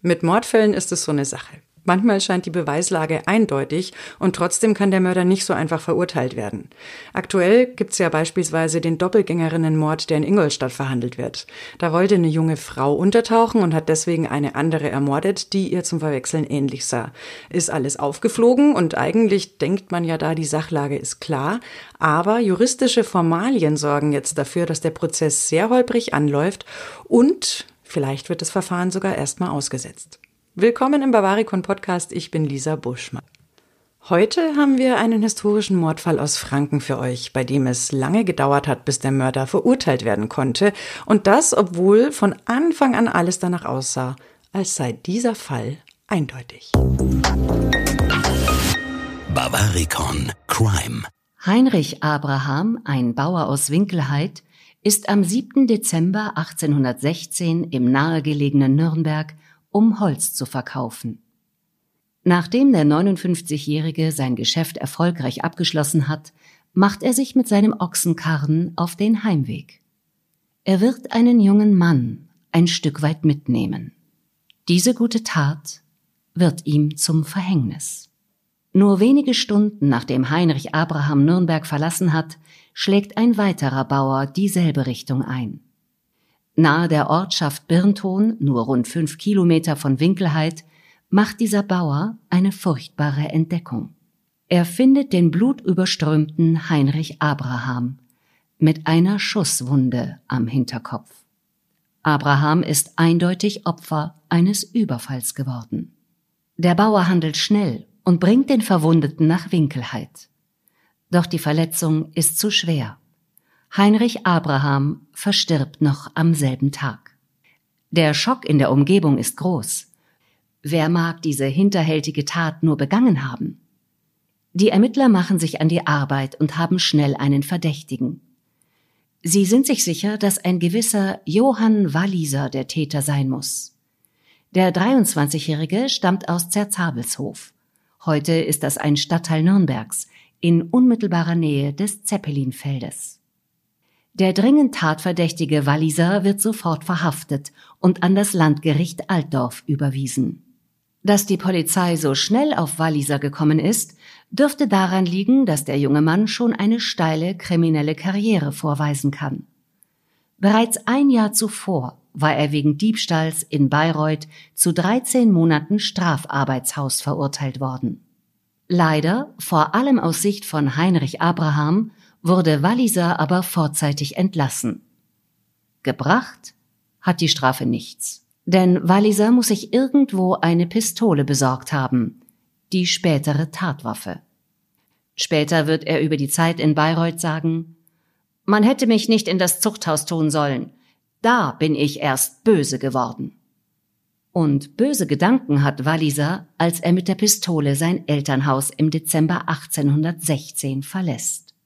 Mit Mordfällen ist es so eine Sache. Manchmal scheint die Beweislage eindeutig und trotzdem kann der Mörder nicht so einfach verurteilt werden. Aktuell gibt's ja beispielsweise den Doppelgängerinnenmord, der in Ingolstadt verhandelt wird. Da wollte eine junge Frau untertauchen und hat deswegen eine andere ermordet, die ihr zum Verwechseln ähnlich sah. Ist alles aufgeflogen und eigentlich denkt man ja da, die Sachlage ist klar, aber juristische Formalien sorgen jetzt dafür, dass der Prozess sehr holprig anläuft und vielleicht wird das Verfahren sogar erstmal ausgesetzt. Willkommen im Bavaricon Podcast. Ich bin Lisa Buschmann. Heute haben wir einen historischen Mordfall aus Franken für euch, bei dem es lange gedauert hat, bis der Mörder verurteilt werden konnte. Und das, obwohl von Anfang an alles danach aussah, als sei dieser Fall eindeutig. Bavaricon Crime. Heinrich Abraham, ein Bauer aus Winkelheit, ist am 7. Dezember 1816 im nahegelegenen Nürnberg um Holz zu verkaufen. Nachdem der 59-Jährige sein Geschäft erfolgreich abgeschlossen hat, macht er sich mit seinem Ochsenkarren auf den Heimweg. Er wird einen jungen Mann ein Stück weit mitnehmen. Diese gute Tat wird ihm zum Verhängnis. Nur wenige Stunden nachdem Heinrich Abraham Nürnberg verlassen hat, schlägt ein weiterer Bauer dieselbe Richtung ein. Nahe der Ortschaft Birnton, nur rund fünf Kilometer von Winkelheit, macht dieser Bauer eine furchtbare Entdeckung. Er findet den blutüberströmten Heinrich Abraham mit einer Schusswunde am Hinterkopf. Abraham ist eindeutig Opfer eines Überfalls geworden. Der Bauer handelt schnell und bringt den Verwundeten nach Winkelheit. Doch die Verletzung ist zu schwer. Heinrich Abraham verstirbt noch am selben Tag. Der Schock in der Umgebung ist groß. Wer mag diese hinterhältige Tat nur begangen haben? Die Ermittler machen sich an die Arbeit und haben schnell einen Verdächtigen. Sie sind sich sicher, dass ein gewisser Johann Walliser der Täter sein muss. Der 23-Jährige stammt aus Zerzabelshof. Heute ist das ein Stadtteil Nürnbergs in unmittelbarer Nähe des Zeppelinfeldes. Der dringend tatverdächtige Walliser wird sofort verhaftet und an das Landgericht Altdorf überwiesen. Dass die Polizei so schnell auf Walliser gekommen ist, dürfte daran liegen, dass der junge Mann schon eine steile kriminelle Karriere vorweisen kann. Bereits ein Jahr zuvor war er wegen Diebstahls in Bayreuth zu 13 Monaten Strafarbeitshaus verurteilt worden. Leider, vor allem aus Sicht von Heinrich Abraham, wurde Walliser aber vorzeitig entlassen. Gebracht hat die Strafe nichts, denn Walliser muss sich irgendwo eine Pistole besorgt haben, die spätere Tatwaffe. Später wird er über die Zeit in Bayreuth sagen, man hätte mich nicht in das Zuchthaus tun sollen, da bin ich erst böse geworden. Und böse Gedanken hat Walliser, als er mit der Pistole sein Elternhaus im Dezember 1816 verlässt.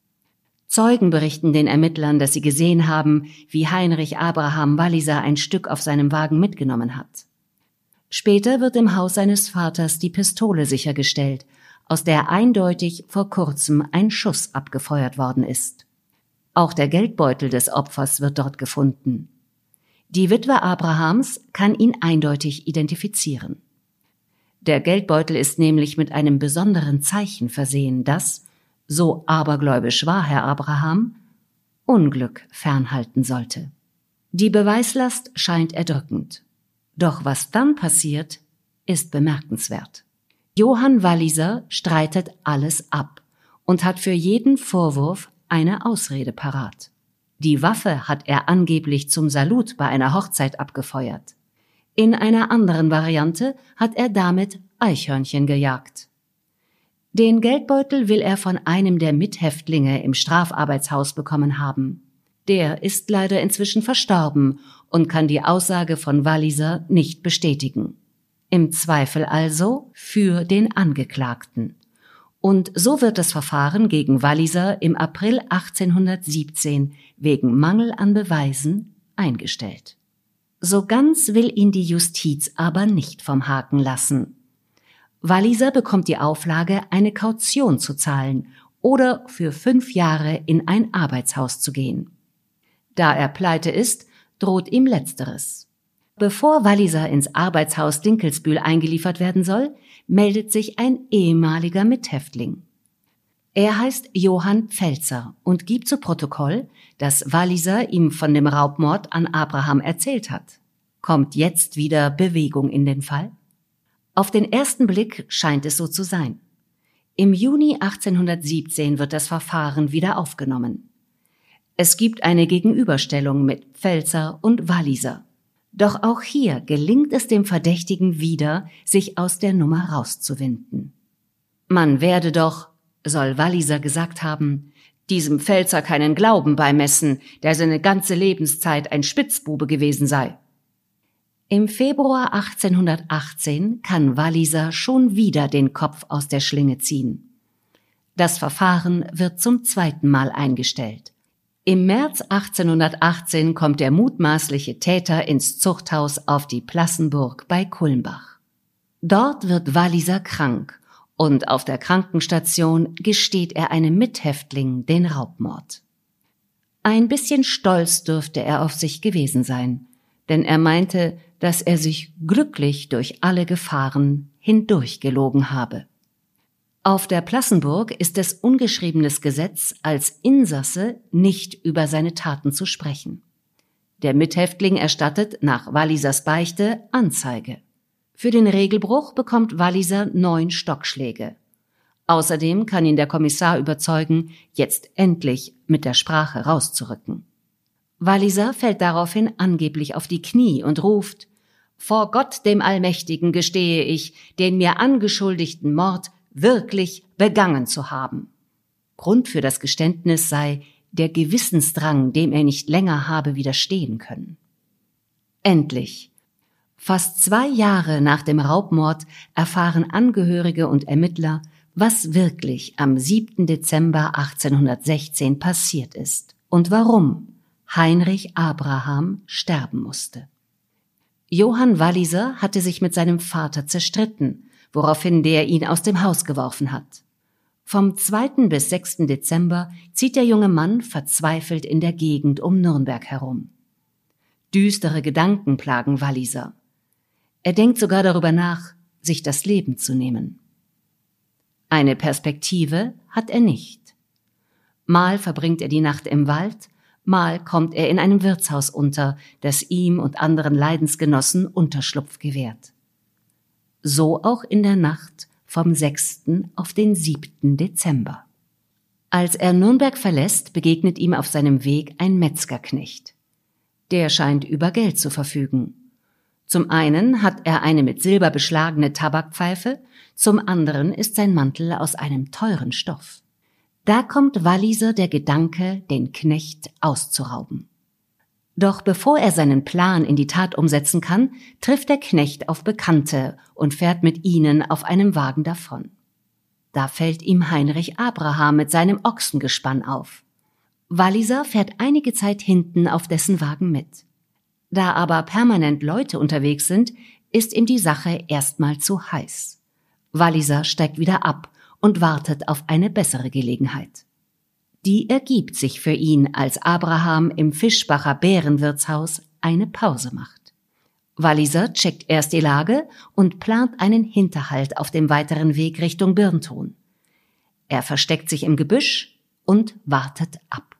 Zeugen berichten den Ermittlern, dass sie gesehen haben, wie Heinrich Abraham Walliser ein Stück auf seinem Wagen mitgenommen hat. Später wird im Haus seines Vaters die Pistole sichergestellt, aus der eindeutig vor kurzem ein Schuss abgefeuert worden ist. Auch der Geldbeutel des Opfers wird dort gefunden. Die Witwe Abrahams kann ihn eindeutig identifizieren. Der Geldbeutel ist nämlich mit einem besonderen Zeichen versehen, das, so abergläubisch war Herr Abraham, Unglück fernhalten sollte. Die Beweislast scheint erdrückend. Doch was dann passiert, ist bemerkenswert. Johann Walliser streitet alles ab und hat für jeden Vorwurf eine Ausrede parat. Die Waffe hat er angeblich zum Salut bei einer Hochzeit abgefeuert. In einer anderen Variante hat er damit Eichhörnchen gejagt. Den Geldbeutel will er von einem der Mithäftlinge im Strafarbeitshaus bekommen haben. Der ist leider inzwischen verstorben und kann die Aussage von Walliser nicht bestätigen. Im Zweifel also für den Angeklagten. Und so wird das Verfahren gegen Walliser im April 1817 wegen Mangel an Beweisen eingestellt. So ganz will ihn die Justiz aber nicht vom Haken lassen. Walliser bekommt die Auflage, eine Kaution zu zahlen oder für fünf Jahre in ein Arbeitshaus zu gehen. Da er pleite ist, droht ihm letzteres. Bevor Walliser ins Arbeitshaus Dinkelsbühl eingeliefert werden soll, meldet sich ein ehemaliger Mithäftling. Er heißt Johann Pfelzer und gibt zu Protokoll, dass Walliser ihm von dem Raubmord an Abraham erzählt hat. Kommt jetzt wieder Bewegung in den Fall? Auf den ersten Blick scheint es so zu sein. Im Juni 1817 wird das Verfahren wieder aufgenommen. Es gibt eine Gegenüberstellung mit Pfelzer und Walliser. Doch auch hier gelingt es dem Verdächtigen wieder, sich aus der Nummer rauszuwinden. Man werde doch, soll Walliser gesagt haben, diesem Pfälzer keinen Glauben beimessen, der seine ganze Lebenszeit ein Spitzbube gewesen sei. Im Februar 1818 kann Walliser schon wieder den Kopf aus der Schlinge ziehen. Das Verfahren wird zum zweiten Mal eingestellt. Im März 1818 kommt der mutmaßliche Täter ins Zuchthaus auf die Plassenburg bei Kulmbach. Dort wird Walliser krank und auf der Krankenstation gesteht er einem Mithäftling den Raubmord. Ein bisschen stolz dürfte er auf sich gewesen sein, denn er meinte, dass er sich glücklich durch alle Gefahren hindurchgelogen habe. Auf der Plassenburg ist es ungeschriebenes Gesetz, als Insasse nicht über seine Taten zu sprechen. Der Mithäftling erstattet nach Wallisers Beichte Anzeige. Für den Regelbruch bekommt Walliser neun Stockschläge. Außerdem kann ihn der Kommissar überzeugen, jetzt endlich mit der Sprache rauszurücken. Walliser fällt daraufhin angeblich auf die Knie und ruft Vor Gott dem Allmächtigen gestehe ich, den mir angeschuldigten Mord wirklich begangen zu haben. Grund für das Geständnis sei der Gewissensdrang, dem er nicht länger habe widerstehen können. Endlich, Fast zwei Jahre nach dem Raubmord erfahren Angehörige und Ermittler, was wirklich am 7. Dezember 1816 passiert ist und warum Heinrich Abraham sterben musste. Johann Walliser hatte sich mit seinem Vater zerstritten, woraufhin der ihn aus dem Haus geworfen hat. Vom 2. bis 6. Dezember zieht der junge Mann verzweifelt in der Gegend um Nürnberg herum. Düstere Gedanken plagen Walliser. Er denkt sogar darüber nach, sich das Leben zu nehmen. Eine Perspektive hat er nicht. Mal verbringt er die Nacht im Wald, mal kommt er in einem Wirtshaus unter, das ihm und anderen Leidensgenossen Unterschlupf gewährt. So auch in der Nacht vom 6. auf den 7. Dezember. Als er Nürnberg verlässt, begegnet ihm auf seinem Weg ein Metzgerknecht. Der scheint über Geld zu verfügen. Zum einen hat er eine mit Silber beschlagene Tabakpfeife, zum anderen ist sein Mantel aus einem teuren Stoff. Da kommt Walliser der Gedanke, den Knecht auszurauben. Doch bevor er seinen Plan in die Tat umsetzen kann, trifft der Knecht auf Bekannte und fährt mit ihnen auf einem Wagen davon. Da fällt ihm Heinrich Abraham mit seinem Ochsengespann auf. Walliser fährt einige Zeit hinten auf dessen Wagen mit. Da aber permanent Leute unterwegs sind, ist ihm die Sache erstmal zu heiß. Walliser steigt wieder ab und wartet auf eine bessere Gelegenheit. Die ergibt sich für ihn, als Abraham im Fischbacher Bärenwirtshaus eine Pause macht. Walliser checkt erst die Lage und plant einen Hinterhalt auf dem weiteren Weg Richtung Birnton. Er versteckt sich im Gebüsch und wartet ab.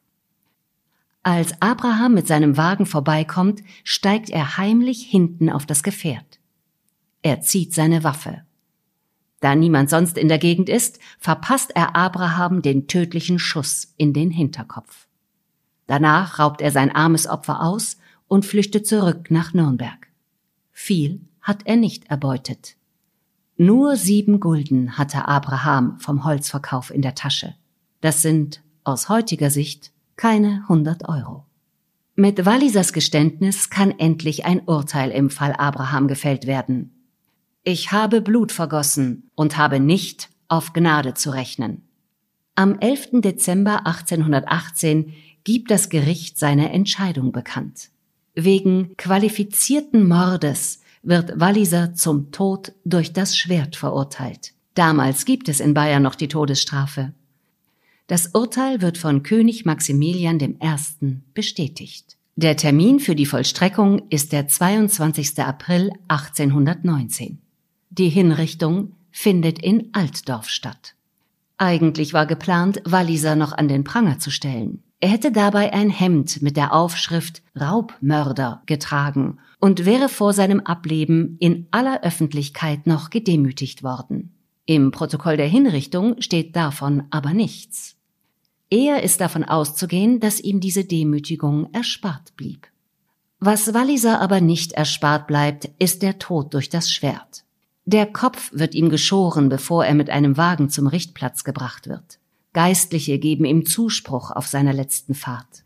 Als Abraham mit seinem Wagen vorbeikommt, steigt er heimlich hinten auf das Gefährt. Er zieht seine Waffe. Da niemand sonst in der Gegend ist, verpasst er Abraham den tödlichen Schuss in den Hinterkopf. Danach raubt er sein armes Opfer aus und flüchtet zurück nach Nürnberg. Viel hat er nicht erbeutet. Nur sieben Gulden hatte Abraham vom Holzverkauf in der Tasche. Das sind aus heutiger Sicht keine 100 Euro. Mit Wallisers Geständnis kann endlich ein Urteil im Fall Abraham gefällt werden. Ich habe Blut vergossen und habe nicht auf Gnade zu rechnen. Am 11. Dezember 1818 gibt das Gericht seine Entscheidung bekannt. Wegen qualifizierten Mordes wird Walliser zum Tod durch das Schwert verurteilt. Damals gibt es in Bayern noch die Todesstrafe. Das Urteil wird von König Maximilian I. bestätigt. Der Termin für die Vollstreckung ist der 22. April 1819. Die Hinrichtung findet in Altdorf statt. Eigentlich war geplant, Walliser noch an den Pranger zu stellen. Er hätte dabei ein Hemd mit der Aufschrift Raubmörder getragen und wäre vor seinem Ableben in aller Öffentlichkeit noch gedemütigt worden. Im Protokoll der Hinrichtung steht davon aber nichts. Eher ist davon auszugehen, dass ihm diese Demütigung erspart blieb. Was Walliser aber nicht erspart bleibt, ist der Tod durch das Schwert. Der Kopf wird ihm geschoren, bevor er mit einem Wagen zum Richtplatz gebracht wird. Geistliche geben ihm Zuspruch auf seiner letzten Fahrt.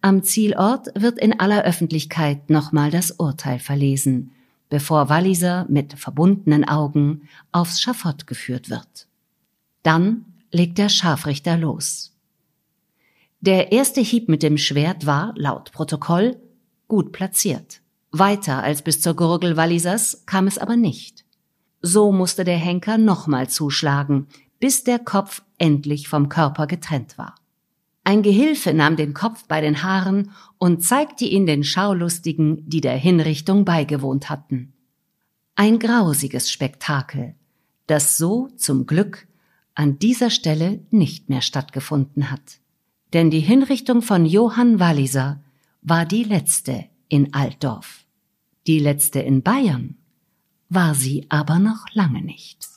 Am Zielort wird in aller Öffentlichkeit nochmal das Urteil verlesen, bevor Walliser mit verbundenen Augen aufs Schafott geführt wird. Dann legt der Scharfrichter los. Der erste Hieb mit dem Schwert war, laut Protokoll, gut platziert. Weiter als bis zur Gurgel Wallisers kam es aber nicht. So musste der Henker nochmal zuschlagen, bis der Kopf endlich vom Körper getrennt war. Ein Gehilfe nahm den Kopf bei den Haaren und zeigte ihn den Schaulustigen, die der Hinrichtung beigewohnt hatten. Ein grausiges Spektakel, das so zum Glück an dieser Stelle nicht mehr stattgefunden hat denn die Hinrichtung von Johann Walliser war die letzte in Altdorf. Die letzte in Bayern war sie aber noch lange nicht.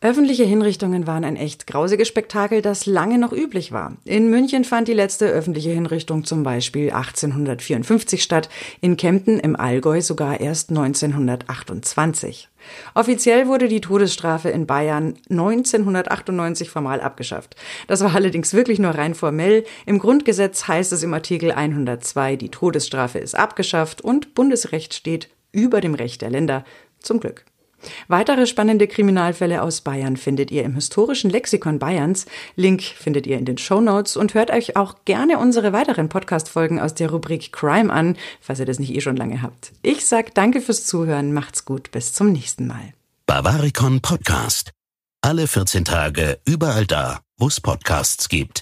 Öffentliche Hinrichtungen waren ein echt grausiges Spektakel, das lange noch üblich war. In München fand die letzte öffentliche Hinrichtung zum Beispiel 1854 statt, in Kempten im Allgäu sogar erst 1928. Offiziell wurde die Todesstrafe in Bayern 1998 formal abgeschafft. Das war allerdings wirklich nur rein formell. Im Grundgesetz heißt es im Artikel 102, die Todesstrafe ist abgeschafft und Bundesrecht steht über dem Recht der Länder. Zum Glück. Weitere spannende Kriminalfälle aus Bayern findet ihr im historischen Lexikon Bayerns. Link findet ihr in den Show Notes und hört euch auch gerne unsere weiteren Podcast-Folgen aus der Rubrik Crime an, falls ihr das nicht eh schon lange habt. Ich sag danke fürs Zuhören, macht's gut, bis zum nächsten Mal. Bavaricon Podcast. Alle 14 Tage überall da, wo es Podcasts gibt.